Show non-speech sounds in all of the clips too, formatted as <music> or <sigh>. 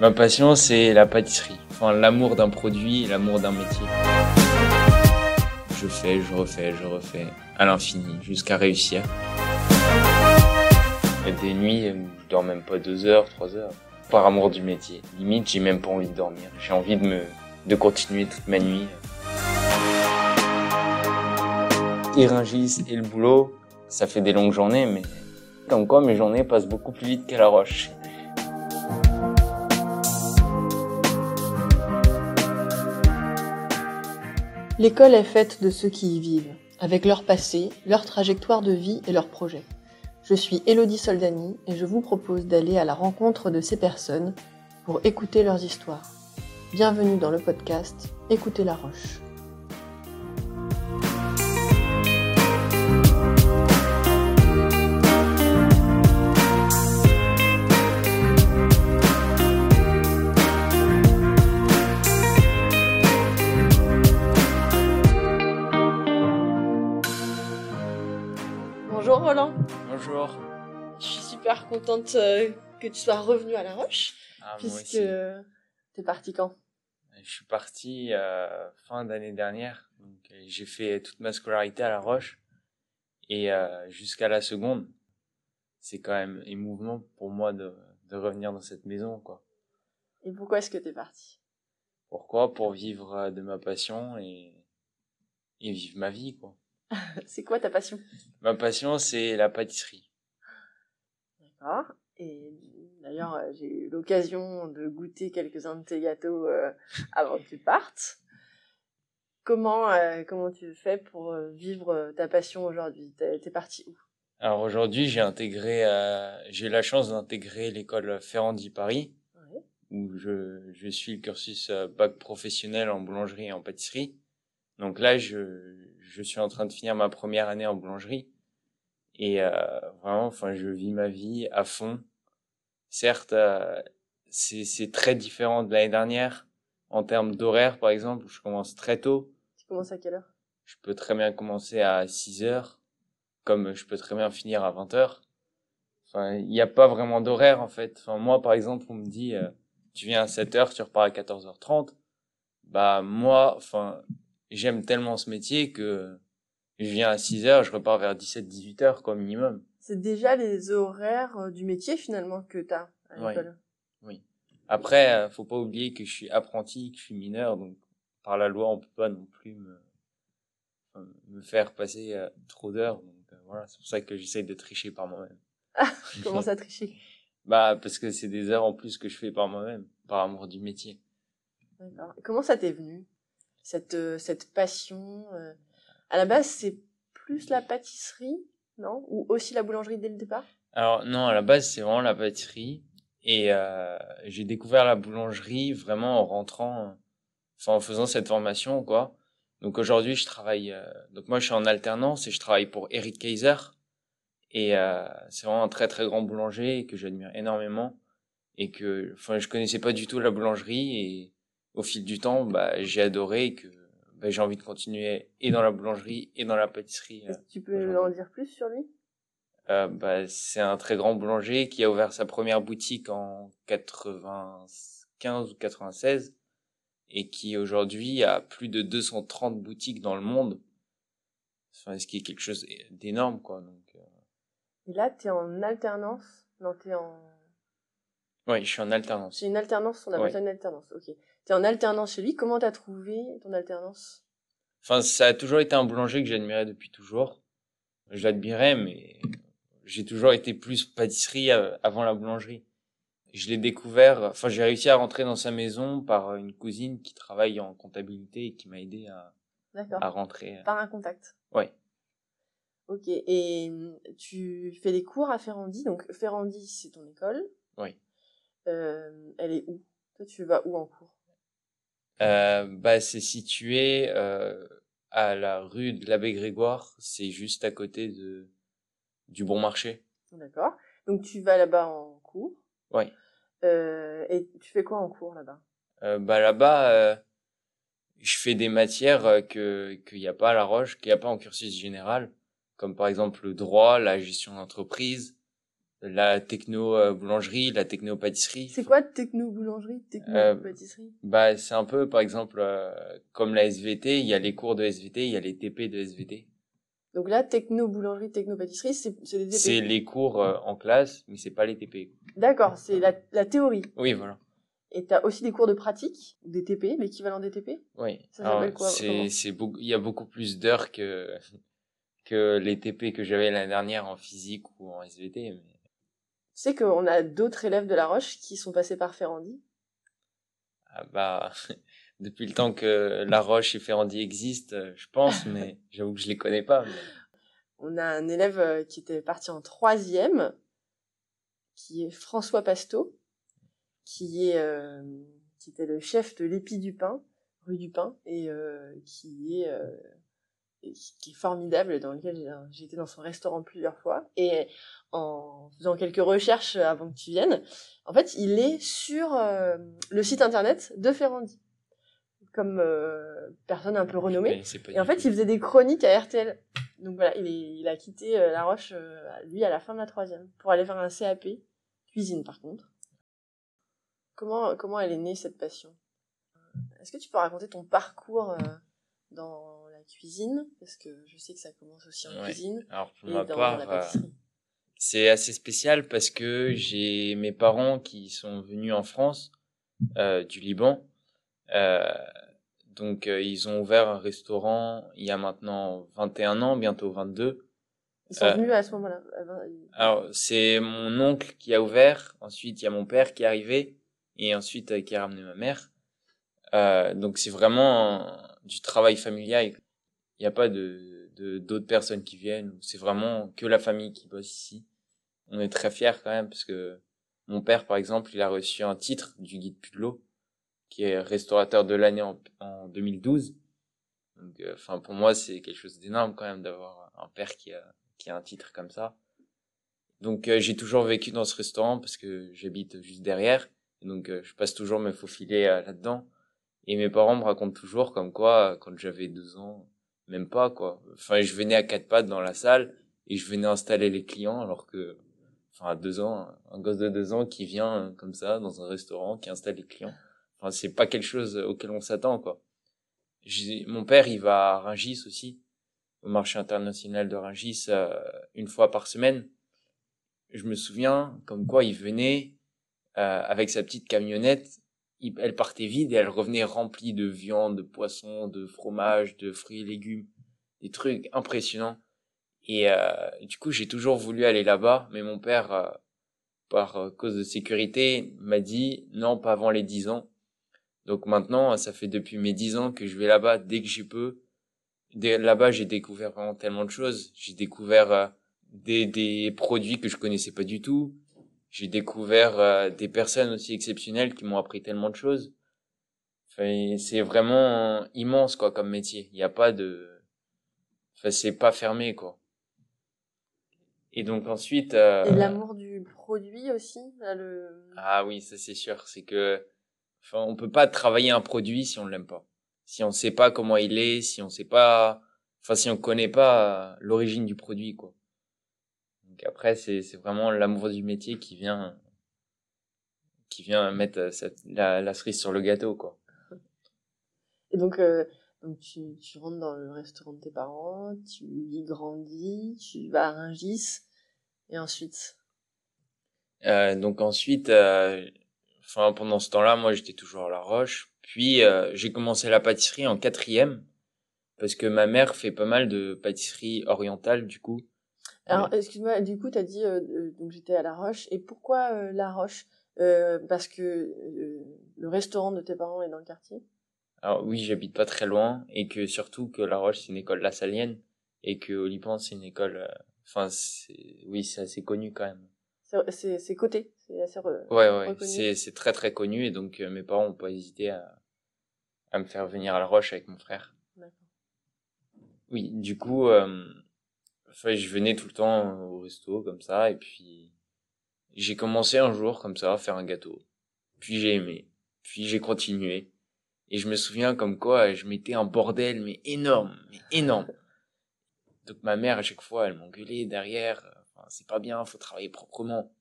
Ma passion, c'est la pâtisserie. Enfin, l'amour d'un produit et l'amour d'un métier. Je fais, je refais, je refais à l'infini jusqu'à réussir. A des nuits je dors même pas deux heures, trois heures. Par amour du métier. Limite, j'ai même pas envie de dormir. J'ai envie de me, de continuer toute ma nuit. Iringis et le boulot, ça fait des longues journées, mais comme quoi mes journées passent beaucoup plus vite qu'à la roche. L'école est faite de ceux qui y vivent, avec leur passé, leur trajectoire de vie et leurs projets. Je suis Elodie Soldani et je vous propose d'aller à la rencontre de ces personnes pour écouter leurs histoires. Bienvenue dans le podcast Écoutez la Roche. Roland, Bonjour. je suis super contente euh, que tu sois revenu à La Roche, Ah, puisque t'es parti quand? Je suis parti euh, fin d'année dernière. Donc, euh, j'ai fait toute ma scolarité à La Roche et euh, jusqu'à la seconde. C'est quand même émouvant pour moi de, de revenir dans cette maison, quoi. Et pourquoi est-ce que t'es parti? Pourquoi? Pour vivre de ma passion et, et vivre ma vie, quoi. <laughs> C'est quoi ta passion? Ma passion, c'est la pâtisserie. D'accord. Et d'ailleurs, euh, j'ai eu l'occasion de goûter quelques-uns de tes gâteaux euh, <laughs> avant que tu partes. Comment, euh, comment tu fais pour vivre ta passion aujourd'hui? T'es parti où? Alors aujourd'hui, j'ai intégré, euh, j'ai eu la chance d'intégrer l'école Ferrandi Paris, Ouais. où je, je suis le cursus bac professionnel en boulangerie et en pâtisserie. Donc là, je, je suis en train de finir ma première année en boulangerie. Et euh, vraiment, enfin, je vis ma vie à fond. Certes, euh, c'est c'est très différent de l'année dernière en termes d'horaire, par exemple, où je commence très tôt. Tu commences à quelle heure? Je peux très bien commencer à 6 heures, comme je peux très bien finir à 20 heures. Enfin, il n'y a pas vraiment d'horaire, en fait. Enfin, moi, par exemple, on me dit, euh, tu viens à 7 heures, tu repars à 14h30. Bah, moi, enfin, j'aime tellement ce métier que je viens à 6 heures, je repars vers 17, 18 heures, quoi, minimum. C'est déjà les horaires euh, du métier finalement que t'as à Ouais. l'école. Après, euh, faut pas oublier que je suis apprenti, que je suis mineur, donc par la loi, on peut pas non plus me, me faire passer euh, trop d'heures. Donc euh, voilà, c'est pour ça que j'essaye de tricher par moi-même. Tu commences à tricher? <laughs> Bah parce que c'est des heures en plus que je fais par moi-même, par amour du métier. D'accord. Comment ça t'est venu? Cette euh, cette passion euh, À la base, c'est plus la pâtisserie, non? Ou aussi la boulangerie dès le départ? Alors non, à la base c'est vraiment la pâtisserie. Et euh, j'ai découvert la boulangerie vraiment en rentrant, enfin en faisant cette formation quoi. Donc aujourd'hui je travaille, euh, donc moi je suis en alternance et je travaille pour Eric Kaiser. Et euh, c'est vraiment un très très grand boulanger que j'admire énormément. Et que, enfin je connaissais pas du tout la boulangerie et au fil du temps bah j'ai adoré et que bah, j'ai envie de continuer et dans la boulangerie et dans la pâtisserie. Est-ce que tu peux en dire plus sur lui? Euh, bah, c'est un très grand boulanger qui a ouvert sa première boutique en 95 ou 96 et qui aujourd'hui a plus de 230 boutiques dans le monde. Enfin, ce qui est quelque chose d'énorme, quoi. Donc, euh, Et là, t'es en alternance? Non, t'es en... ouais, je suis en alternance. C'est une alternance, on appelle Ouais. ça une alternance, ok. T'es en alternance chez lui, comment t'as trouvé ton alternance? Enfin, ça a toujours été un boulanger que j'admirais depuis toujours. Je l'admirais, mais j'ai toujours été plus pâtisserie euh, avant la boulangerie. Je l'ai découvert, enfin, j'ai réussi à rentrer dans sa maison par une cousine qui travaille en comptabilité et qui m'a aidé à, à rentrer. Par un contact Ouais. Ok, et hum, tu fais des cours à Ferrandi, donc Ferrandi, c'est ton école. Oui. Euh, elle est où? Toi, tu vas où en cours? Euh, bah, c'est situé euh, à la rue de l'Abbé Grégoire. C'est juste à côté de du Bon Marché. D'accord. Donc tu vas là-bas en cours. Ouais. Euh, et tu fais quoi en cours là-bas? Euh, bah là-bas, euh, je fais des matières que qu'il n'y a pas à La Roche, qu'il n'y a pas en cursus général, comme par exemple le droit, la gestion d'entreprise, la techno euh, boulangerie, la techno pâtisserie. C'est quoi techno boulangerie, techno Euh, pâtisserie? Bah, c'est un peu, par exemple, euh, comme la SVT, il y a les cours de SVT, il y a les TP de SVT. Donc là, techno boulangerie, techno pâtisserie, c'est c'est des C'est TP. les cours en classe, mais c'est pas les TP. D'accord, c'est la, la théorie. Oui, voilà. Et t'as aussi des cours de pratique, des TP, l'équivalent des TP. Oui. Ça s'appelle quoi, il y a beaucoup plus d'heures que, <laughs> que les TP que j'avais l'année dernière en physique ou en SVT. Mais... Tu sais qu'on a d'autres élèves de La Roche qui sont passés par Ferrandi. Ah bah, <laughs> depuis le temps que La Roche et Ferrandi existent, euh, je pense, mais <laughs> j'avoue que je les connais pas. mais- On a un élève euh, qui était parti en troisième, qui est François Pasteau, qui est euh, qui était le chef de l'Épi du Pain, rue du Pain, et euh, qui est euh, qui est formidable, dans lequel j'ai- j'ai été dans son restaurant plusieurs fois. Et en faisant quelques recherches avant que tu viennes, en fait, il est sur euh, le site internet de Ferrandi, comme euh, personne un peu renommée. Et en fait, il faisait des chroniques à RTL. Donc voilà, il, est, il a quitté euh, La Roche, euh, lui, à la fin de la troisième, pour aller faire un CAP, cuisine par contre. Comment, comment elle est née, cette passion? Est-ce que tu peux raconter ton parcours euh, dans cuisine Parce que je sais que ça commence aussi en Ouais. cuisine Alors pour et ma dans part, la euh, c'est assez spécial parce que j'ai mes parents qui sont venus en France euh, du Liban. Euh, donc euh, ils ont ouvert un restaurant il y a maintenant 21 ans, bientôt 22. Ils sont euh, venus à ce moment-là. Alors c'est mon oncle qui a ouvert, ensuite il y a mon père qui est arrivé et ensuite euh, qui a ramené ma mère. Euh, donc c'est vraiment du travail familial. Il n'y a pas de d'autres personnes qui viennent. C'est vraiment que la famille qui bosse ici. On est très fiers quand même parce que mon père, par exemple, il a reçu un titre du guide Pudelot, qui est restaurateur de l'année en, en 2012. Donc, euh, enfin, pour moi, c'est quelque chose d'énorme quand même d'avoir un père qui a, qui a un titre comme ça. Donc, euh, j'ai toujours vécu dans ce restaurant parce que j'habite juste derrière. Donc, euh, je passe toujours me faufiler là-dedans. Et mes parents me racontent toujours comme quoi, quand j'avais deux ans, même pas, quoi. Enfin, je venais à quatre pattes dans la salle et je venais installer les clients alors que, enfin, à deux ans, un gosse de deux ans qui vient euh, comme ça dans un restaurant, qui installe les clients. Enfin, c'est pas quelque chose auquel on s'attend, quoi. Mon père, il va à Rungis aussi, au marché international de Rungis, euh, une fois par semaine. Je me souviens comme quoi il venait euh, avec sa petite camionnette. Elle partait vide et elle revenait remplie de viande, de poisson, de fromage, de fruits et légumes, des trucs impressionnants. Et euh, du coup, j'ai toujours voulu aller là-bas, mais mon père, euh, par euh, cause de sécurité, m'a dit non, pas avant les 10 ans. Donc maintenant, ça fait depuis mes 10 ans que je vais là-bas dès que j'y peux. Là-bas, j'ai découvert vraiment tellement de choses. J'ai découvert euh, des, des produits que je connaissais pas du tout. J'ai découvert euh, des personnes aussi exceptionnelles qui m'ont appris tellement de choses. Enfin, c'est vraiment immense quoi comme métier. Il n'y a pas de, enfin c'est pas fermé quoi. Et donc ensuite. euh, Et l'amour du produit aussi là, le... ah oui, ça c'est sûr. C'est que, enfin, on peut pas travailler un produit si on l'aime pas. Si on sait pas comment il est, si on sait pas, enfin, si on connaît pas euh, l'origine du produit, quoi. Donc après, c'est, vraiment l'amour du métier qui vient, qui vient mettre euh, cette, la, la cerise sur le gâteau, quoi. Et donc, euh, donc tu, tu rentres dans le restaurant de tes parents, tu y grandis, tu vas à Rungis, et ensuite... Euh, donc ensuite, euh, enfin pendant ce temps-là, moi j'étais toujours à La Roche. Puis euh, j'ai commencé la pâtisserie en quatrième parce que ma mère fait pas mal de pâtisserie orientale du coup. Alors, excuse-moi, du coup, tu as dit, euh, euh, donc j'étais à La Roche, et pourquoi euh, La Roche? Euh, Parce que euh, le restaurant de tes parents est dans le quartier? Alors oui, j'habite pas très loin et que surtout que La Roche c'est une école lassalienne et que Olipan c'est une école, euh, enfin oui c'est assez connu quand même. C'est- coté, c'est assez... re- Ouais ouais, c'est c'est très très connu et donc euh, mes parents ont pas hésité à à me faire venir à La Roche avec mon frère. D'accord. Oui, du coup, euh, enfin, je venais tout le temps au resto comme ça, et puis j'ai commencé un jour comme ça à faire un gâteau. Puis j'ai aimé, puis j'ai continué, et je me souviens comme quoi je mettais un bordel mais énorme, mais énorme. Donc ma mère à chaque fois elle m'engueulait derrière, enfin, c'est pas bien, faut travailler proprement.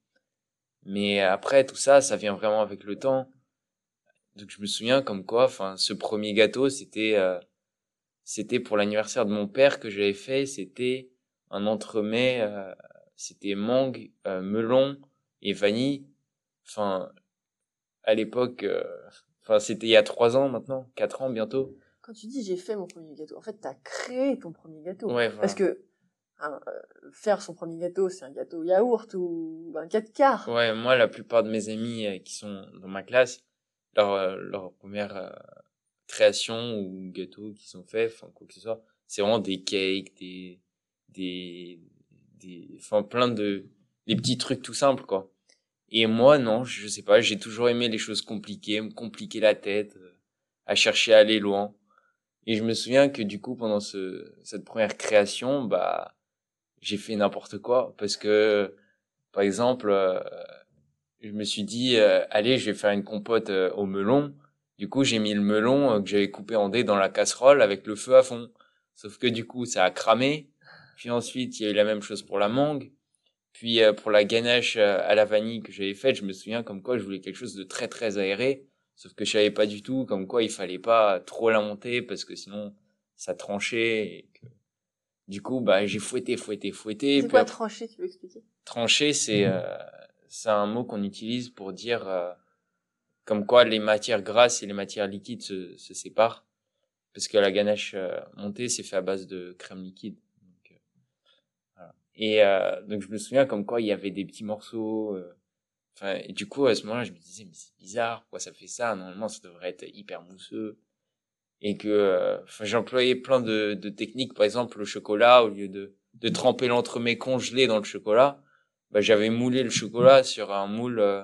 Mais après, tout ça, ça vient vraiment avec le temps. Donc je me souviens comme quoi, enfin, ce premier gâteau, c'était, euh, c'était pour l'anniversaire de mon père que j'avais fait. C'était un entremets, euh, c'était mangue, euh, melon et vanille. Enfin, à l'époque, euh, enfin, c'était il y a trois ans maintenant, quatre ans bientôt. Quand tu dis j'ai fait mon premier gâteau, en fait, tu as créé ton premier gâteau. Ouais, voilà. Parce que hein, euh, faire son premier gâteau, c'est un gâteau yaourt ou un 4 quarts. Ouais, moi, la plupart de mes amis euh, qui sont dans ma classe, leur, leur première création ou gâteau qui sont faits, enfin, quoi que ce soit, c'est vraiment des cakes, des, des, des, enfin, plein de, des petits trucs tout simples, quoi. Et moi, non, je sais pas, j'ai toujours aimé les choses compliquées, me compliquer la tête, euh, à chercher à aller loin. Et je me souviens que du coup, pendant ce, cette première création, bah, j'ai fait n'importe quoi parce que, par exemple, euh, je me suis dit, euh, allez, je vais faire une compote au melon. Du coup, j'ai mis le melon que j'avais coupé en dés dans la casserole avec le feu à fond. Sauf que du coup, ça a cramé. Puis ensuite, il y a eu la même chose pour la mangue. Puis euh, pour la ganache euh, à la vanille que j'avais faite, je me souviens comme quoi je voulais quelque chose de très très aéré. Sauf que je savais pas du tout comme quoi il fallait pas trop la monter parce que sinon ça tranchait. Et que... Du coup, bah j'ai fouetté, fouetté, fouetté. C'est quoi après- trancher, tu veux expliquer? Trancher, c'est euh, c'est un mot qu'on utilise pour dire euh, comme quoi les matières grasses et les matières liquides se, se séparent. Parce que la ganache euh, montée, c'est fait à base de crème liquide. Et euh, donc je me souviens comme quoi il y avait des petits morceaux. euh, Enfin, du coup, à ce moment-là, je me disais, mais c'est bizarre, pourquoi ça fait ça? Normalement, ça devrait être hyper mousseux. Et que euh, j'employais plein de, de techniques. Par exemple, le chocolat, au lieu de, de tremper l'entremets congelé dans le chocolat, bah, j'avais moulé le chocolat sur un moule euh,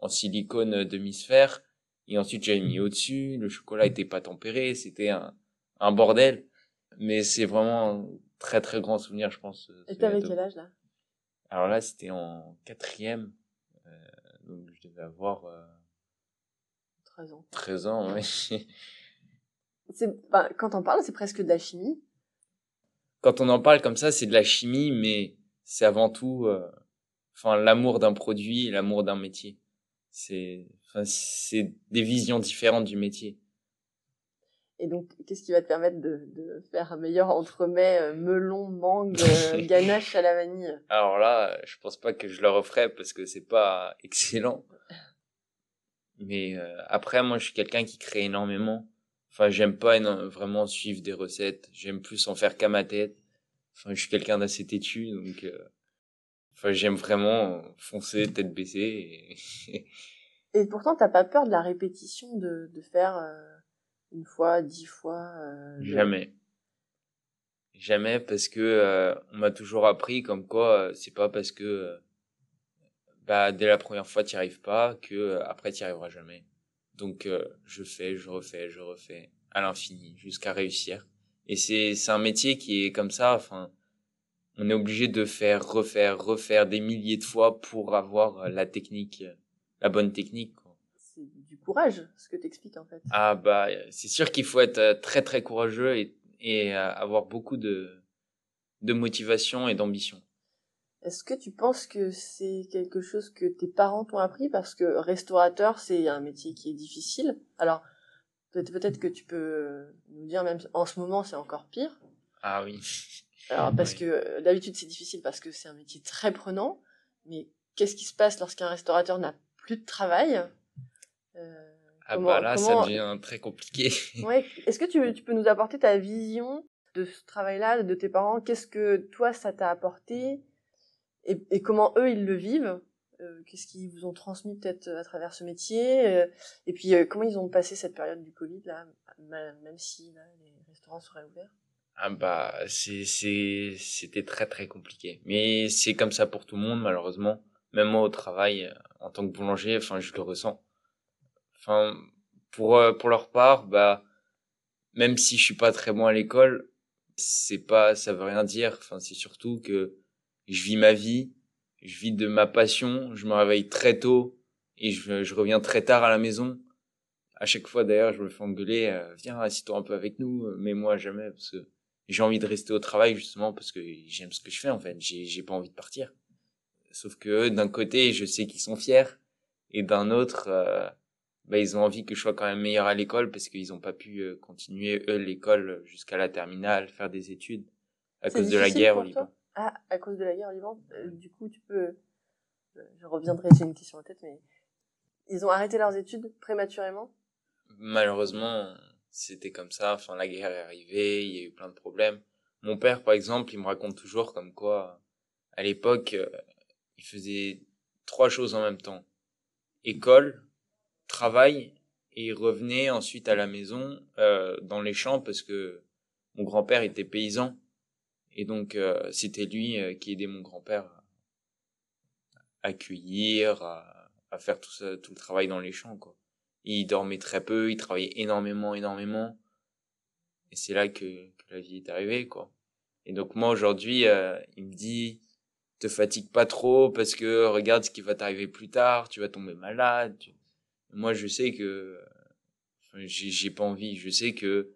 en silicone demi-sphère. Et ensuite, j'avais mis au-dessus. Le chocolat était pas tempéré. C'était un, un bordel. Mais c'est vraiment très, très grand souvenir, je pense. ce Et t'avais quel âge là? Alors là, c'était en quatrième. Euh, donc, je devais avoir euh, 13 ans. 13 ans, ouais. <laughs> C'est, quand on parle, c'est presque de la chimie. Quand on en parle comme ça, c'est de la chimie, mais c'est avant tout, euh, enfin, l'amour d'un produit, et l'amour d'un métier. C'est, enfin, c'est des visions différentes du métier. Et donc, qu'est-ce qui va te permettre de, de faire un meilleur entremets euh, melon, mangue, euh, <laughs> ganache à la vanille? Alors là, je pense pas que je le referai parce que c'est pas excellent. Mais euh, après, moi, je suis quelqu'un qui crée énormément. Enfin, j'aime pas vraiment suivre des recettes. J'aime plus en faire qu'à ma tête. Enfin, je suis quelqu'un d'assez têtu, donc. euh, Enfin, j'aime vraiment foncer tête baissée. Et... <laughs> Et pourtant, t'as pas peur de la répétition de, de faire euh, une fois, dix fois euh, Jamais. Jamais parce que euh, on m'a toujours appris comme quoi euh, c'est pas parce que euh, bah dès la première fois t'y arrives pas que euh, après t'y arriveras jamais. Donc je fais, je refais, je refais à l'infini jusqu'à réussir. Et c'est c'est un métier qui est comme ça. Enfin, on est obligé de faire, refaire, refaire des milliers de fois pour avoir la technique, la bonne technique. Du courage, ce que t'expliques en fait. Ah bah c'est sûr qu'il faut être euh, très très courageux et, et euh, avoir beaucoup de de motivation et d'ambition. Est-ce que tu penses que c'est quelque chose que tes parents t'ont appris? Parce que restaurateur c'est un métier qui est difficile. Alors peut-être que tu peux nous dire même en ce moment c'est encore pire. Ah oui. Alors parce Oui. que euh, d'habitude c'est difficile parce que c'est un métier très prenant. Mais qu'est-ce qui se passe lorsqu'un restaurateur n'a plus de travail? Ah comment- bah là comment- ça devient très compliqué. <laughs> Ouais. Est-ce que tu, tu peux nous apporter ta vision de ce travail-là, de tes parents? Qu'est-ce que toi, ça t'a apporté? Et, et comment eux, ils le vivent? Euh, Qu'est-ce qu'ils vous ont transmis peut-être à travers ce métier? Euh, Et puis, euh, comment ils ont passé cette période du Covid, là, même si là, les restaurants seraient ouverts? Ah bah c'était très très compliqué. Mais c'est comme ça pour tout le monde malheureusement. Même moi au travail euh, en tant que boulanger, enfin je le ressens. Enfin pour euh, pour leur part, bah même si je suis pas très bon à l'école, c'est pas ça veut rien dire. Enfin c'est surtout que je vis ma vie, je vis de ma passion, je me réveille très tôt et je reviens très tard à la maison. À chaque fois d'ailleurs, je me fais engueuler, euh, viens assis-toi un peu avec nous, mais moi jamais parce que j'ai envie de rester au travail justement parce que j'aime ce que je fais en fait. J'ai pas envie de partir. sauf que d'un côté, je sais qu'ils sont fiers, et d'un autre, euh, bah, ils ont envie que je sois quand même meilleur à l'école parce qu'ils n'ont pas pu euh, continuer eux l'école jusqu'à la terminale, faire des études à cause de la guerre au Liban. Ah, à cause de la guerre au Liban? Euh, du coup, tu peux. Je reviendrai, j'ai une question en tête, mais ils ont arrêté leurs études prématurément? Malheureusement, c'était comme ça. Enfin, la guerre est arrivée, il y a eu plein de problèmes. Mon père, par exemple, il me raconte toujours comme quoi, à l'époque, il faisait trois choses en même temps école, travail, et revenait ensuite à la maison euh, dans les champs parce que mon grand-père était paysan et donc euh, c'était lui euh, qui aidait mon grand-père à cueillir, à, à, faire tout ça, tout le travail dans les champs quoi. il dormait très peu, il travaillait énormément, énormément, et c'est là que, la vie est arrivée quoi. Et donc moi aujourd'hui, il me dit te fatigue pas trop parce que regarde ce qui va t'arriver plus tard, tu vas tomber malade. Moi, je sais que j'ai pas envie. Je sais que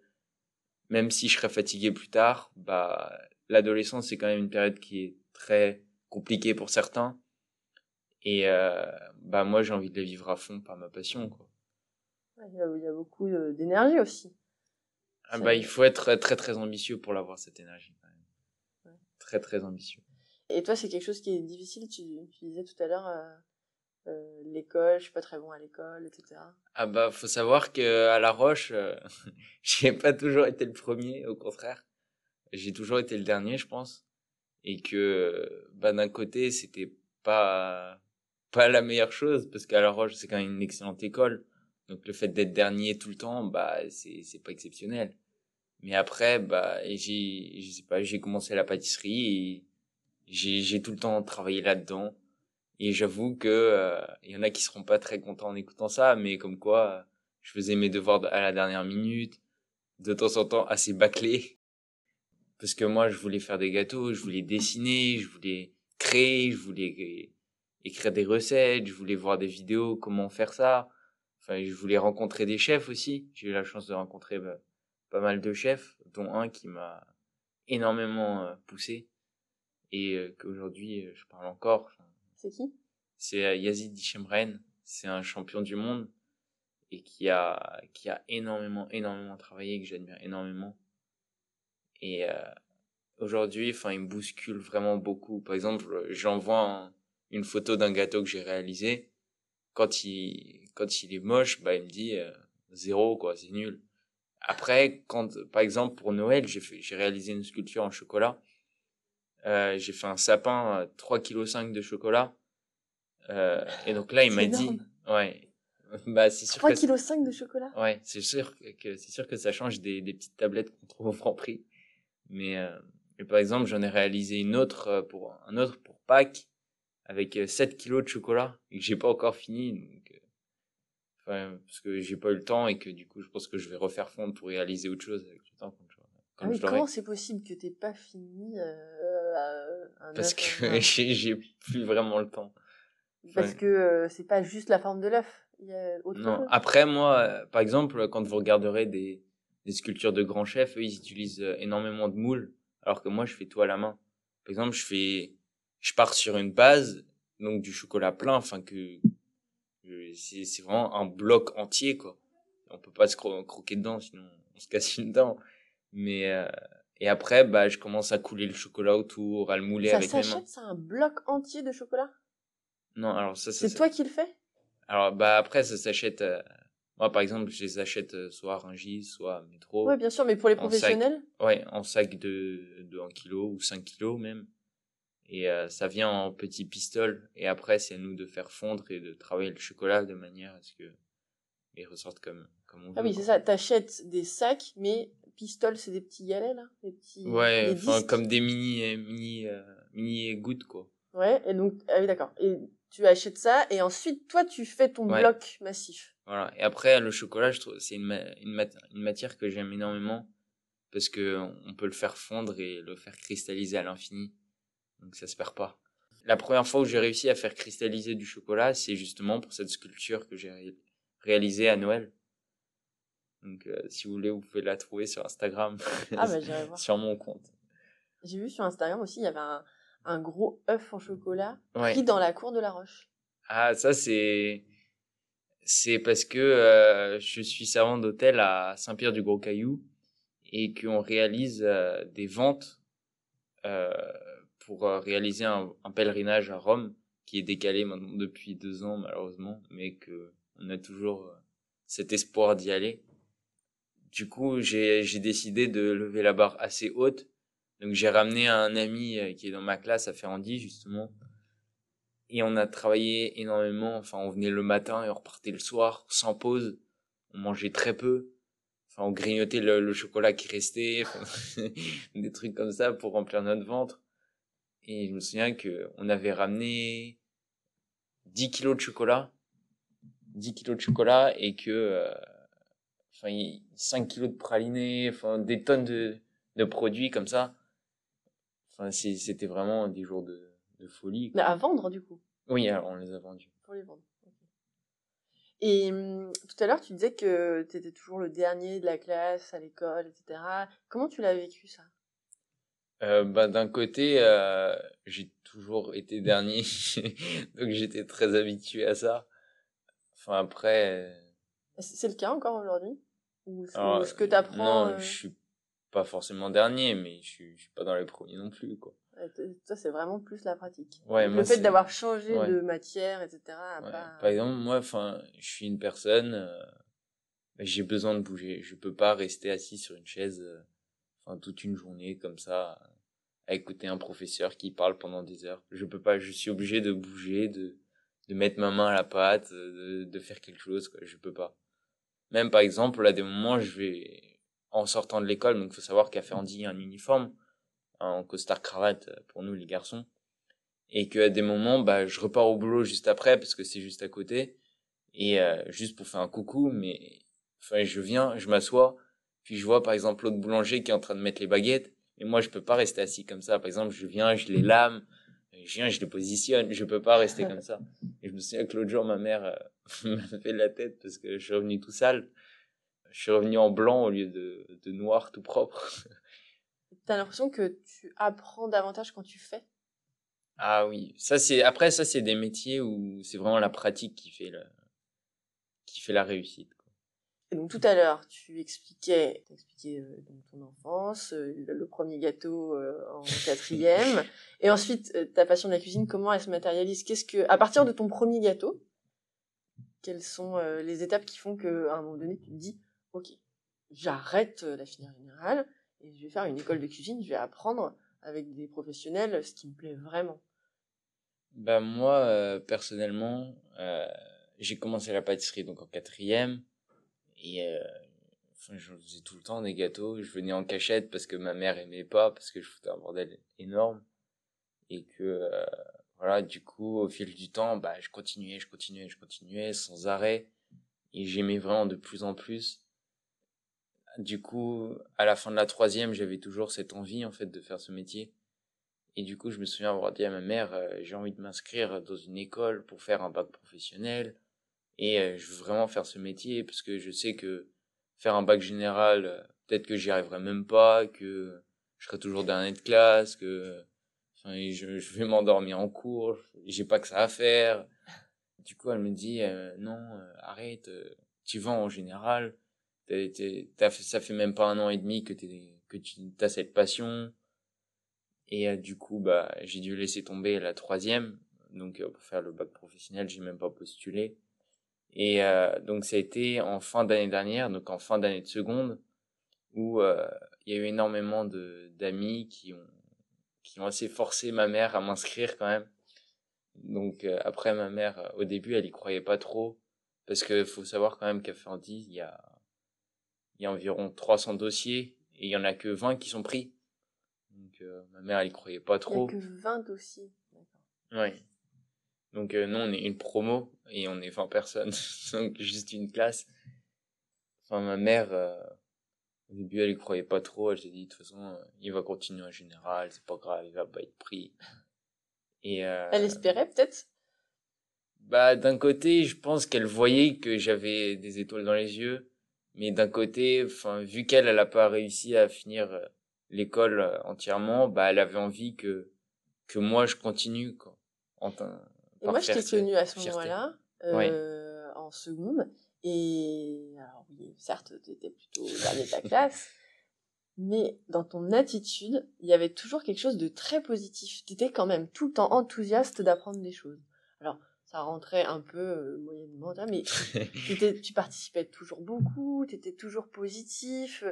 même si je serais fatigué plus tard, bah l'adolescence c'est quand même une période qui est très compliquée pour certains. Et euh, bah moi j'ai envie de la vivre à fond par ma passion quoi. Il y a, il y a beaucoup d'énergie aussi. Ah bah il faut être très très ambitieux pour l'avoir cette énergie quand même. Très très ambitieux. Et toi, c'est quelque chose qui est difficile, tu, tu disais tout à l'heure, euh, euh, l'école, je suis pas très bon à l'école, etc. Ah bah, faut savoir que à La Roche, euh, <laughs> j'ai pas toujours été le premier, au contraire. J'ai toujours été le dernier, je pense. Et que, bah, d'un côté, c'était pas, pas la meilleure chose, parce qu'à La Roche, c'est quand même une excellente école. Donc, le fait d'être dernier tout le temps, bah, c'est, c'est pas exceptionnel. Mais après, bah, j'ai, je sais pas, j'ai commencé la pâtisserie et j'ai tout le temps travaillé là-dedans. Et j'avoue que euh, il y en a qui seront pas très contents en écoutant ça, mais comme quoi, je faisais mes devoirs à la dernière minute, de temps en temps assez bâclé, parce que moi je voulais faire des gâteaux, je voulais dessiner, je voulais créer, je voulais écrire des recettes, je voulais voir des vidéos comment faire ça. Enfin, je voulais rencontrer des chefs aussi. J'ai eu la chance de rencontrer bah, pas mal de chefs, dont un qui m'a énormément euh, poussé et euh, qu'aujourd'hui euh, je parle encore. C'est qui? C'est euh, Yazid Dichemren, c'est un champion du monde et qui a qui a énormément énormément travaillé que j'admire énormément. Et aujourd'hui, enfin, il me bouscule vraiment beaucoup. Par exemple, j'envoie une photo d'un gâteau que j'ai réalisé. Quand il quand il est moche, bah il me dit zéro quoi, c'est nul. Après, quand par exemple pour Noël, j'ai réalisé une sculpture en chocolat euh, j'ai fait un sapin 3,5 kg de chocolat. Euh, et donc là, il m'a dit, ouais, <laughs> bah c'est sûr. 3,5 kg de chocolat? Ouais, c'est sûr que c'est sûr que ça change des, des petites tablettes qu'on trouve au Franprix. Mais euh, et par exemple, j'en ai réalisé une autre euh, pour un autre pour Pâques avec 7 kg de chocolat et que j'ai pas encore fini. Donc, enfin, parce que j'ai pas eu le temps et que du coup, je pense que je vais refaire fondre pour réaliser autre chose avec le temps. Ah oui, comment c'est possible que t'aies pas fini parce que <laughs> j'ai plus vraiment le temps. Parce que euh, c'est pas juste la forme de l'œuf. Non. Après, moi, euh, par exemple, quand vous regarderez des, des sculptures de grands chefs, eux, ils utilisent euh, énormément de moules, alors que moi, je fais tout à la main. Par exemple, je fais, je pars sur une base, donc du chocolat plein, enfin que c'est vraiment un bloc entier, quoi. On peut pas se croquer dedans, sinon on se casse une dent. Mais et après, bah, je commence à couler le chocolat autour, à le mouler avec mes mains. Ça s'achète, c'est un bloc entier de chocolat? Non, alors ça, c'est toi qui le fais? Alors, bah, après, ça s'achète. Euh, moi, par exemple, je les achète euh, soit à Rungis, soit à Métro. Oui, bien sûr, mais pour les professionnels? Oui, Ouais, en sac de, de 1 kg ou 5 kg même. Et euh, ça vient en petits pistoles. Et après, c'est à nous de faire fondre et de travailler le chocolat de manière à ce que il ressorte comme, comme on veut. Ah oui, c'est ça. T'achètes des sacs, mais pistoles, c'est des petits galets là, des petits. Ouais, enfin comme des mini euh, mini euh, mini gouttes quoi. Ouais, et donc ah oui d'accord. Et tu achètes ça et ensuite toi tu fais ton bloc massif. Voilà. Et après le chocolat, je trouve c'est une, une, une matière que j'aime énormément parce que on peut le faire fondre et le faire cristalliser à l'infini. Donc ça se perd pas. La première fois où j'ai réussi à faire cristalliser du chocolat, c'est justement pour cette sculpture que j'ai réalisée à Noël. Donc, euh, si vous voulez, vous pouvez la trouver sur Instagram. Ah, bah, <laughs> voir. sur mon compte. J'ai vu sur Instagram aussi, il y avait un, un gros œuf en chocolat Ouais. pris dans la cour de la Roche. Ah, ça, c'est. C'est parce que euh, je suis servant d'hôtel à Saint-Pierre-du-Gros-Caillou et qu'on réalise euh, des ventes euh, pour euh, réaliser un, un pèlerinage à Rome qui est décalé maintenant depuis deux ans, malheureusement, mais que on a toujours euh, cet espoir d'y aller. Du coup, j'ai décidé de lever la barre assez haute. Donc, j'ai ramené un ami euh, qui est dans ma classe à Ferrandi, justement, et on a travaillé énormément. Enfin, on venait le matin et on repartait le soir, sans pause. On mangeait très peu. Enfin, on grignotait le, chocolat qui restait, <laughs> des trucs comme ça pour remplir notre ventre. Et je me souviens que on avait ramené 10 kilos de chocolat, 10 kilos de chocolat et que, euh, enfin, il- 5 kilos de pralinés, enfin, des tonnes de, de produits comme ça. Enfin, c'était vraiment des jours de, de folie. Mais à vendre, du coup, Oui, alors on les a vendus. pour les vendre. Et hum, tout à l'heure, tu disais que tu étais toujours le dernier de la classe à l'école, etc. Comment tu l'as vécu, ça? Euh, bah, d'un côté, euh, j'ai toujours été dernier, <laughs> donc j'étais très habitué à ça. Enfin, après, euh, c'est le cas encore aujourd'hui? Ou alors, ce que tu apprends non, je suis pas forcément dernier, mais je suis, je suis pas dans les premiers non plus, quoi. Ça, c'est vraiment plus la pratique. Ouais, le moi, fait d'avoir changé ouais. de matière, etc. Ouais. pas- Par exemple, moi, enfin, je suis une personne, euh, j'ai besoin de bouger. Je peux pas rester assis sur une chaise, euh, enfin, toute une journée comme ça, à écouter un professeur qui parle pendant des heures. Je peux pas, je suis obligé de bouger, de, de mettre ma main à la pâte, de, de faire quelque chose, quoi. Je peux pas. Même, par exemple, à des moments, je vais, en sortant de l'école, donc faut savoir qu'à a un uniforme, en costard cravate euh, pour nous, les garçons. Et qu'à des moments bah je repars au boulot juste après parce que c'est juste à côté. Et euh, juste pour faire un coucou mais enfin je viens je m'assois puis je vois par exemple l'autre boulanger qui est en train de mettre les baguettes. Et moi je peux pas rester assis comme ça. Par exemple je viens je les lame je viens je les positionne. Je peux pas rester comme ça et je me souviens que l'autre jour ma mère euh, <laughs> m'a fait la tête parce que je suis revenu tout sale. Je suis revenu en blanc au lieu de, de noir tout propre. <laughs> T'as l'impression que tu apprends davantage quand tu fais? Ah oui, ça c'est après ça c'est des métiers où c'est vraiment la pratique qui fait le qui fait la réussite. Et donc tout à l'heure, tu expliquais, t'expliquais euh, ton enfance, euh, le, premier gâteau euh, en <laughs> quatrième, et ensuite ta passion de la cuisine. Comment elle se matérialise? Qu'est-ce que, à partir de ton premier gâteau, quelles sont les étapes qui font que à un moment donné tu te dis, ok, j'arrête la filière générale et je vais faire une école de cuisine, je vais apprendre avec des professionnels ce qui me plaît vraiment? Bah moi personnellement j'ai commencé la pâtisserie donc en quatrième et euh, enfin je faisais tout le temps des gâteaux. Je venais en cachette parce que ma mère aimait pas parce que je foutais un bordel énorme. Et que euh, voilà du coup au fil du temps bah je continuais je continuais je continuais sans arrêt. Et j'aimais vraiment de plus en plus. Du coup à la fin de la troisième j'avais toujours cette envie en fait de faire ce métier. Et du coup je me souviens avoir dit à ma mère euh, j'ai envie de m'inscrire dans une école pour faire un bac professionnel et euh, je veux vraiment faire ce métier parce que je sais que faire un bac général euh, peut-être que j'y arriverai même pas que je serai toujours dernier de classe que enfin je, je vais m'endormir en cours j'ai pas que ça à faire. Du coup elle me dit euh, non arrête tu vas en général. T'as ça fait même pas un an et demi que t'es que tu as cette passion. Et du coup bah j'ai dû laisser tomber la troisième. Donc pour faire le bac professionnel j'ai même pas postulé et euh, donc ça a été en fin d'année dernière donc en fin d'année de seconde où euh, il y a eu énormément de d'amis qui ont qui ont assez forcé ma mère à m'inscrire quand même donc euh, après ma mère euh, au début elle y croyait pas trop parce que faut savoir quand même qu'à Ferdi il y a il y a environ 300 dossiers et il y en a que 20 qui sont pris donc euh, ma mère elle y croyait pas Il trop n'y a que 20 dossiers. D'accord. Donc euh, nous on est une promo et on est 20 personnes, <laughs> donc juste une classe. Enfin ma mère euh, au début elle y croyait pas trop, elle s'est dit de toute façon euh, il va continuer en général, c'est pas grave, il va pas être pris. Et euh, Elle espérait peut-être? Bah d'un côté je pense qu'elle voyait que j'avais des étoiles dans les yeux, mais d'un côté enfin vu qu'elle elle a pas réussi à finir euh, l'école euh, entièrement, bah elle avait envie que que moi je continue quoi. En, et moi, je t'ai connu à ce moment-là, euh, en seconde. Et alors oui, certes, tu étais plutôt dernier de ta classe, <laughs> mais dans ton attitude, il y avait toujours quelque chose de très positif. Tu étais quand même tout le temps enthousiaste d'apprendre des choses. Alors, ça rentrait un peu euh, moyennement, mais <laughs> tu participais toujours beaucoup, tu étais toujours positif.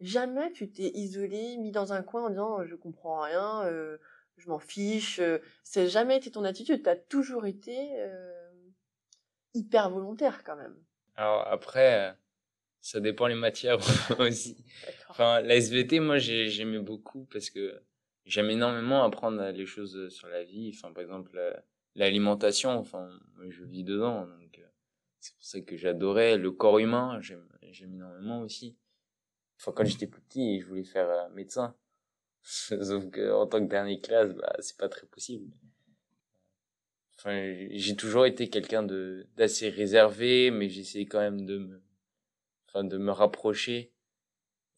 Jamais tu t'es isolé, mis dans un coin en disant je comprends rien, euh, je m'en fiche. Euh, c'est jamais été ton attitude. Tu as toujours été euh, hyper volontaire quand même. Alors après, ça dépend les matières <laughs> aussi. Enfin, la SVT, moi, j'aimais beaucoup parce que j'aime énormément apprendre les choses sur la vie. Enfin, par exemple, l'alimentation. Enfin, je vis dedans, donc c'est pour ça que j'adorais le corps humain. J'aime énormément aussi. Enfin, quand j'étais plus petit, je voulais faire médecin. <laughs> Sauf que en tant que dernier classe, bah, c'est pas très possible. Enfin, j'ai toujours été quelqu'un de d'assez réservé, mais j'essayais quand même de me, enfin, de me rapprocher.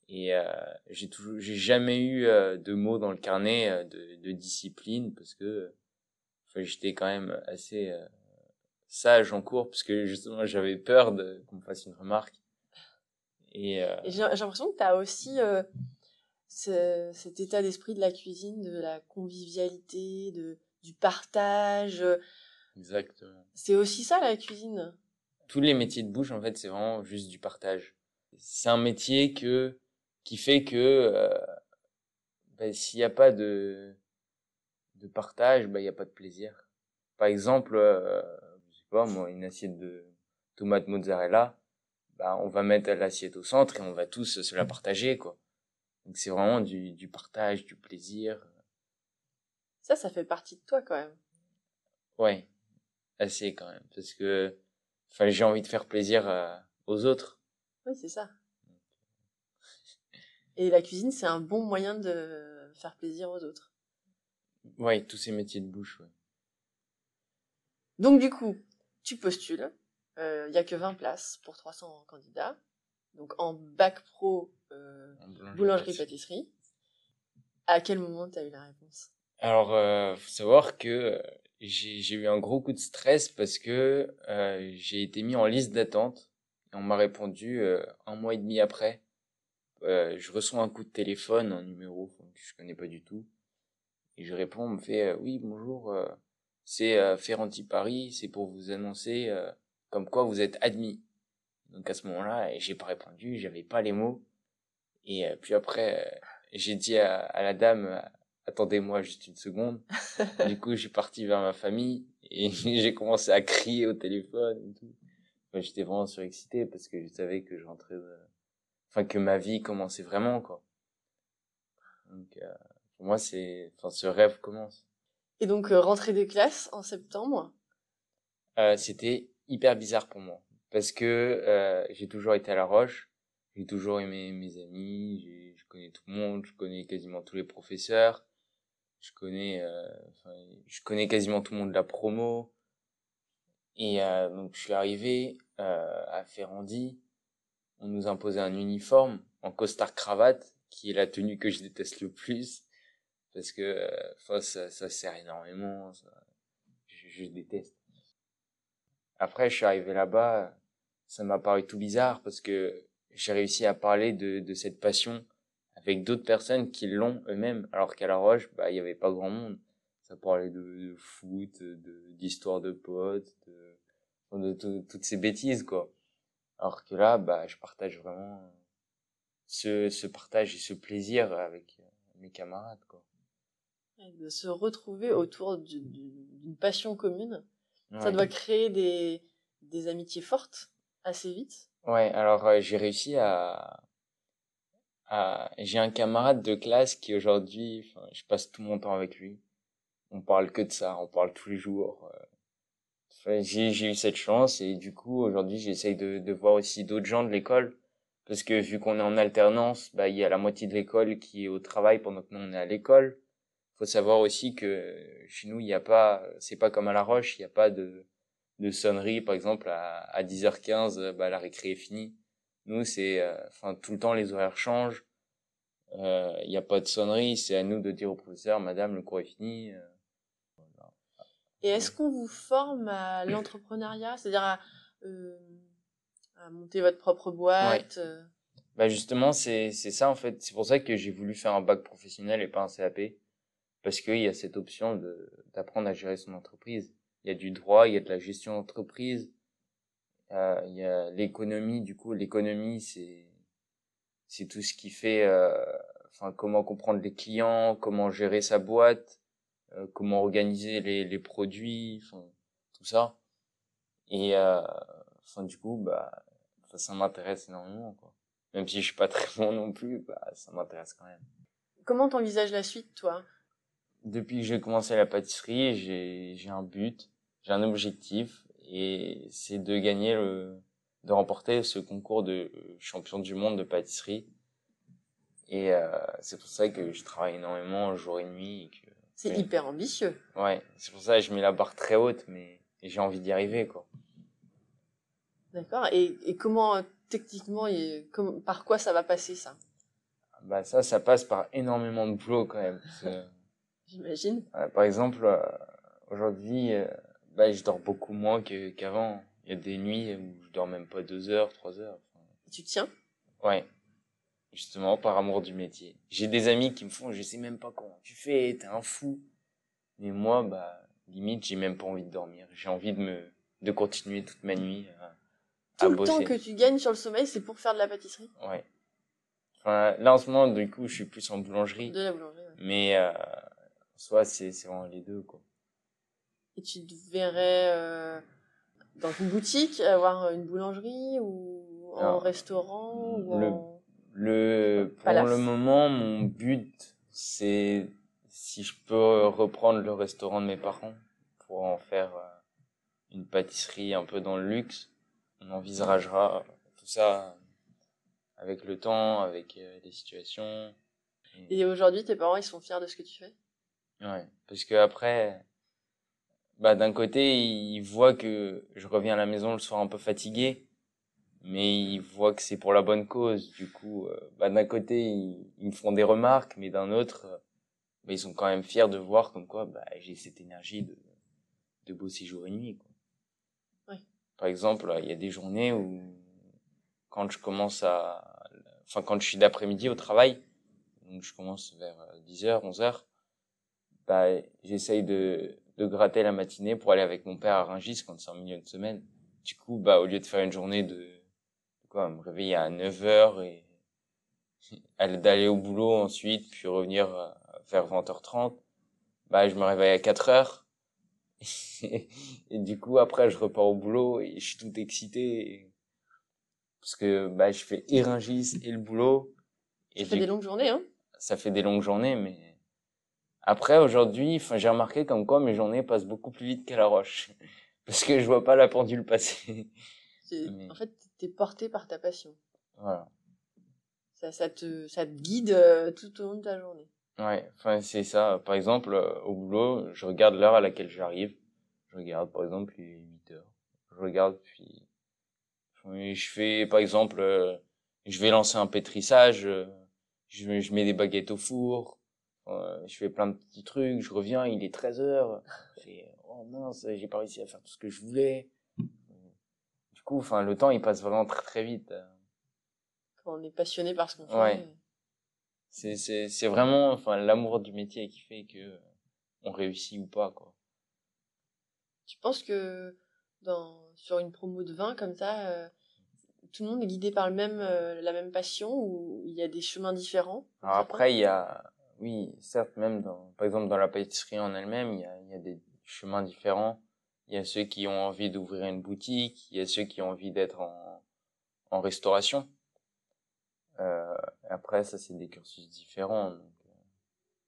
Et euh, j'ai toujours, j'ai jamais eu euh, de mots dans le carnet euh, de, de discipline parce que, enfin, j'étais quand même assez euh, sage en cours parce que justement j'avais peur de qu'on me fasse une remarque. Et, et j'ai l'impression que tu as aussi cet état d'esprit de la cuisine, de la convivialité, de, du partage. Exactement. C'est aussi ça la cuisine. Tous les métiers de bouche, en fait, c'est vraiment juste du partage. C'est un métier que qui fait que euh, ben, s'il n'y a pas de de partage, ben, il n'y a pas de plaisir. Par exemple, euh, je sais pas moi, une assiette de tomates mozzarella, ben, on va mettre l'assiette au centre et on va tous se la partager quoi. Donc c'est vraiment du, du partage, du plaisir. Ça, ça fait partie de toi quand même. Ouais, assez quand même, parce que enfin, j'ai envie de faire plaisir euh, aux autres. Oui, c'est ça. <laughs> Et la cuisine, c'est un bon moyen de faire plaisir aux autres. Ouais, tous ces métiers de bouche, ouais. Donc du coup, tu postules. Il euh, y a que 20 places pour 300 candidats. Donc en bac pro, boulangerie-pâtisserie. À quel moment tu as eu la réponse? Alors, euh, faut savoir que euh, j'ai eu un gros coup de stress parce que euh, j'ai été mis en liste d'attente et on m'a répondu euh, un mois et demi après. Euh, je reçois un coup de téléphone, un numéro que je connais pas du tout, et je réponds, on me fait oui bonjour, c'est Ferranti Paris, c'est pour vous annoncer comme quoi vous êtes admis. Donc à ce moment-là, j'ai pas répondu, j'avais pas les mots. Et euh, puis après, euh, j'ai dit à, la dame, euh, attendez-moi juste une seconde. <laughs> du coup, j'ai parti vers ma famille et <laughs> j'ai commencé à crier au téléphone et tout. J'étais vraiment surexcité parce que je savais que je rentrais, enfin que ma vie commençait vraiment quoi. Donc pour moi, c'est, enfin ce rêve commence. Et donc rentrer des classes en septembre? C'était hyper bizarre pour moi parce que euh, j'ai toujours été à La Roche, j'ai toujours aimé mes amis, je connais tout le monde, je connais quasiment tous les professeurs, je connais, euh, je connais quasiment tout le monde de la promo. Et euh, donc je suis arrivé euh, à Ferrandi, on nous imposait un uniforme en costard cravate, qui est la tenue que je déteste le plus, parce que euh, enfin ça, ça sert énormément, ça, je, je déteste. Après, je suis arrivé là-bas, ça m'a paru tout bizarre parce que j'ai réussi à parler de, de cette passion avec d'autres personnes qui l'ont eux-mêmes, alors qu'à La Roche, bah, il y avait pas grand monde. Ça parlait de, de foot, de, d'histoire de potes, de, de, toutes ces bêtises, quoi. Alors que là, bah, je partage vraiment ce, ce partage et ce plaisir avec mes camarades, quoi. de se retrouver autour d'une passion commune, ça doit créer des, des amitiés fortes assez vite Ouais, alors euh, j'ai réussi à, à... j'ai un camarade de classe qui aujourd'hui, je passe tout mon temps avec lui. On parle que de ça, on parle tous les jours. Euh. J'ai eu cette chance et du coup aujourd'hui j'essaye de de voir aussi d'autres gens de l'école parce que vu qu'on est en alternance, bah il y a la moitié de l'école qui est au travail pendant que nous on est à l'école. Faut savoir aussi que chez nous il y a pas, c'est pas comme à La Roche, il y a pas de de sonnerie, par exemple, à, à 10h15, bah, la récré est finie. Nous, c'est, euh, enfin, tout le temps, les horaires changent. Il n'y a pas de sonnerie, c'est à nous de dire au professeur, Madame, le cours est fini. Et est-ce qu'on vous forme à l'entrepreneuriat, c'est-à-dire à, à, monter votre propre boîte bah justement, c'est ça en fait. C'est pour ça que j'ai voulu faire un bac professionnel et pas un CAP. Parce qu'il y a cette option d'apprendre à gérer son entreprise. Il y a du droit, il y a de la gestion d'entreprise, euh, il y a l'économie. Du coup, l'économie, c'est c'est tout ce qui fait, euh, enfin, comment comprendre les clients, comment gérer sa boîte, euh, comment organiser les, les produits, enfin, tout ça. Et euh, enfin, du coup, bah, ça m'intéresse énormément, quoi même si je suis pas <laughs> très bon non plus, bah, ça m'intéresse quand même. Comment t'envisages la suite, toi? Depuis que j'ai commencé la pâtisserie, j'ai j'ai un but, j'ai un objectif, et c'est de gagner le, de remporter ce concours de champion du monde de pâtisserie. Et euh, c'est pour ça que je travaille énormément jour et nuit. C'est hyper ambitieux. Ouais, c'est pour ça que je mets la barre très haute, mais j'ai envie d'y arriver, quoi. D'accord. Et, et comment techniquement, par quoi ça va passer ça? Bah ça, ça passe par énormément de boulot quand même. J'imagine. par exemple, euh, aujourd'hui, euh, bah, je dors beaucoup moins qu'avant. Il y a des nuits où je dors même pas deux heures, trois heures. tu tiens? Ouais. Justement, par amour du métier. J'ai des amis qui me font, je sais même pas comment tu fais, t'es un fou. Mais moi, bah, limite, j'ai même pas envie de dormir. J'ai envie de me, de continuer toute ma nuit tout le temps que tu gagnes sur le sommeil, c'est pour faire de la pâtisserie Ouais. Enfin, là, en ce moment, du coup, je suis plus en boulangerie. De la boulangerie, ouais. Mais, euh, soit c'est, c'est vraiment les deux, quoi. Et tu te verrais euh, dans une boutique, avoir une boulangerie ou en restaurant ou le, en... le, pour le moment, mon but, c'est si je peux reprendre le restaurant de mes parents pour en faire euh, une pâtisserie un peu dans le luxe on envisagera tout ça avec le temps, avec euh, les situations. Et aujourd'hui, tes parents, ils sont fiers de ce que tu fais? Ouais, parce que après, bah d'un côté, ils voient que je reviens à la maison le soir un peu fatigué, mais ils voient que c'est pour la bonne cause. Du coup, euh, bah d'un côté, ils, me font des remarques, mais d'un autre, bah, ils sont quand même fiers de voir comme quoi bah, j'ai cette énergie de, de bosser jour et nuit. Quoi. Par exemple, il y a des journées où, quand je commence à, enfin, quand je suis d'après-midi au travail, donc je commence vers 10h, euh, 11h, bah, j'essaye de, de gratter la matinée pour aller avec mon père à Rungis quand c'est en milieu de semaine. Du coup, bah, au lieu de faire une journée de, quoi, me réveiller à 9h et <laughs> d'aller au boulot ensuite, puis revenir euh, vers 20h30, bah, je me réveille à 4h <laughs> et du coup, après, je repars au boulot et je suis tout excité. Parce que, bah, je fais et Ringis et le boulot. Et ça fait des longues journées, hein? Ça fait des longues journées, mais après, aujourd'hui, j'ai remarqué comme quoi mes journées passent beaucoup plus vite qu'à la roche. <laughs> Parce que je vois pas la pendule passer. <laughs> En fait, t'es porté par ta passion. Voilà. Ça, ça te, ça te guide euh, tout au long de ta journée. Ouais, enfin c'est ça. Par exemple, euh, au boulot, je regarde l'heure à laquelle j'arrive. Je regarde, par exemple, il est 8 heures. Je regarde, puis je fais, par exemple, euh, je vais lancer un pétrissage, je, je mets des baguettes au four, je fais plein de petits trucs, je reviens, il est 13 heures. Je fais, oh mince, j'ai pas réussi à faire tout ce que je voulais. Du coup, enfin, le temps, il passe vraiment très très vite. Quand on est passionné par ce qu'on fait. C'est c'est c'est vraiment enfin l'amour du métier qui fait que on réussit ou pas quoi tu penses que dans sur une promo de vin comme ça euh, tout le monde est guidé par le même euh, la même passion ou il y a des chemins différents après il y a oui certes même dans par exemple dans la pâtisserie en elle-même il y a y a des chemins différents il y a ceux qui ont envie d'ouvrir une boutique il y a ceux qui ont envie d'être en en restauration euh, après, ça, c'est des cursus différents. Euh,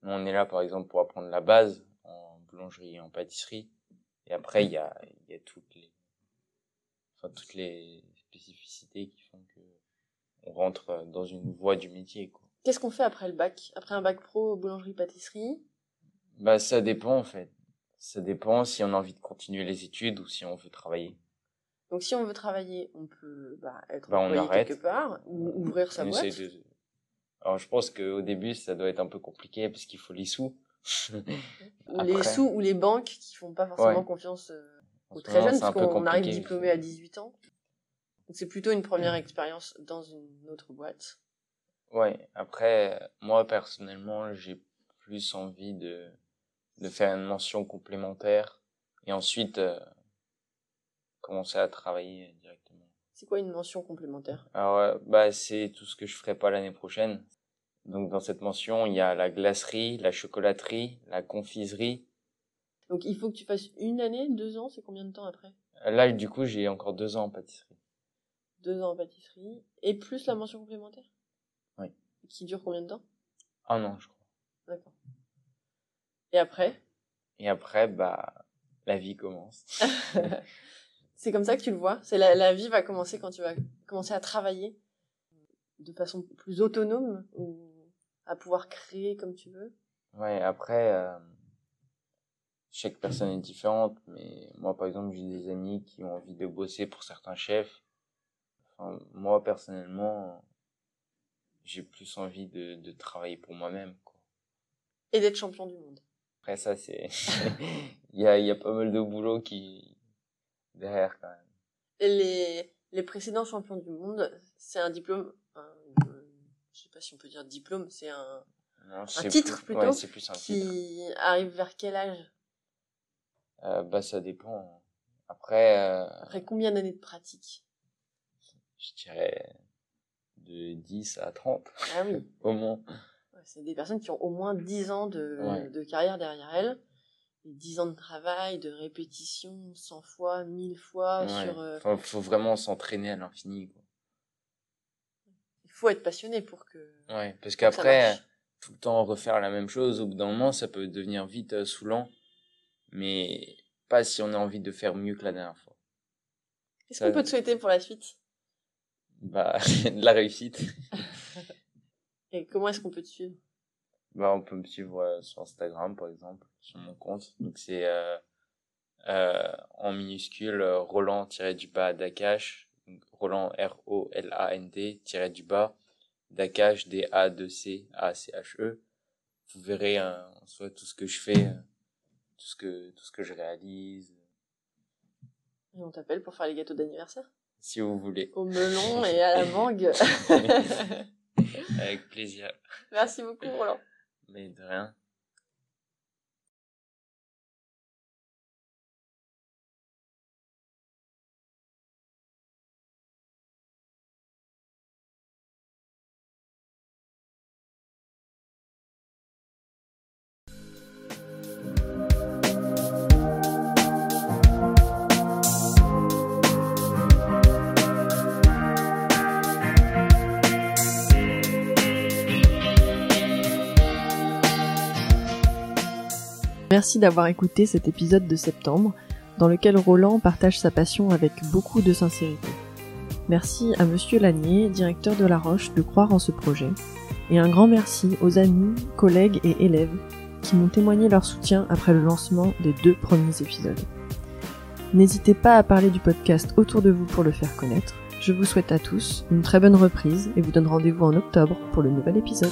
nous, on est là, par exemple, pour apprendre la base en boulangerie et en pâtisserie. Et après, il y a, y a toutes les, enfin, toutes les spécificités qui font que on rentre dans une voie du métier, quoi. Qu'est-ce qu'on fait après le bac? Après un bac pro boulangerie-pâtisserie? Bah, ça dépend, en fait. Ça dépend si on a envie de continuer les études ou si on veut travailler. Donc si on veut travailler, on peut bah, être bah, on quelque part ou ouvrir sa boîte. Alors je pense qu'au début ça doit être un peu compliqué parce qu'il faut les sous. Ou <laughs> les sous ou les banques qui font pas forcément Ouais. confiance euh, aux très moment, jeunes, parce qu'on arrive diplômé à 18 ans. Donc c'est plutôt une première expérience dans une autre boîte. Ouais, après, euh, moi personnellement, j'ai plus envie de, de faire une mention complémentaire et ensuite euh, commencer à travailler directement. C'est quoi une mention complémentaire? Alors, euh, bah, c'est tout ce que je ferai pas l'année prochaine. Donc, dans cette mention, il y a la glacerie, la chocolaterie, la confiserie. Donc il faut que tu fasses une année, deux ans, c'est combien de temps après? Là, du coup, j'ai encore deux ans en pâtisserie. Deux ans en pâtisserie et plus la mention complémentaire? Qui dure combien de temps? Un an, je crois. D'accord. Et après? Et après, bah, la vie commence. <laughs> C'est comme ça que tu le vois? C'est la, la vie va commencer quand tu vas commencer à travailler de façon plus autonome ou à pouvoir créer comme tu veux? Ouais, après, euh, chaque personne est différente, mais moi, par exemple, j'ai des amis qui ont envie de bosser pour certains chefs. Enfin, moi, personnellement, j'ai plus envie de, de travailler pour moi-même, quoi. Et d'être champion du monde. Après, ça, c'est, il <laughs> y a, il y a pas mal de boulot qui, derrière, quand même. Les, les précédents champions du monde, c'est un diplôme, un- je sais pas si on peut dire diplôme, c'est un Non, c'est titre, plus- plutôt, Ouais, c'est plus un titre. qui arrive vers quel âge? Euh, bah, ça dépend. Après, euh, Après combien d'années de pratique? je dirais de 10 à 30, Ah oui, <laughs> au moins. C'est des personnes qui ont au moins 10 ans de, Ouais. de carrière derrière elles. Et 10 ans de travail, de répétition, 100 fois, 1000 fois Ouais. sur... euh, faut vraiment s'entraîner à l'infini. Il faut être passionné pour que... Ouais, parce qu'après, tout le temps refaire la même chose, au bout d'un moment, ça peut devenir vite euh, saoulant. Mais pas si on a envie de faire mieux que la dernière fois. Qu'est-ce qu'on peut te souhaiter pour la suite? Bah, de <laughs> la réussite. <laughs> Et comment est-ce qu'on peut te suivre? Bah, on peut me suivre euh, sur Instagram, par exemple, sur mon compte. Donc, c'est euh, euh, en minuscule euh, Roland-du-bas Dakash. Donc, Roland, R-O-L-A-N-D, tiré du bas. Dakash, D-A-2-C-A-C-H-E. Vous verrez euh, en soi tout ce que je fais, euh, tout ce que, tout ce que je réalise, Et on t'appelle pour faire les gâteaux d'anniversaire? Si vous voulez. Au melon <laughs> et à la mangue. <laughs> <laughs> Avec plaisir. Merci beaucoup Roland. Mais de rien. Merci d'avoir écouté cet épisode de septembre dans lequel Roland partage sa passion avec beaucoup de sincérité. Merci à Monsieur Lanier, directeur de La Roche, de croire en ce projet. Et un grand merci aux amis, collègues et élèves qui m'ont témoigné leur soutien après le lancement des deux premiers épisodes. N'hésitez pas à parler du podcast autour de vous pour le faire connaître. Je vous souhaite à tous une très bonne reprise et vous donne rendez-vous en octobre pour le nouvel épisode.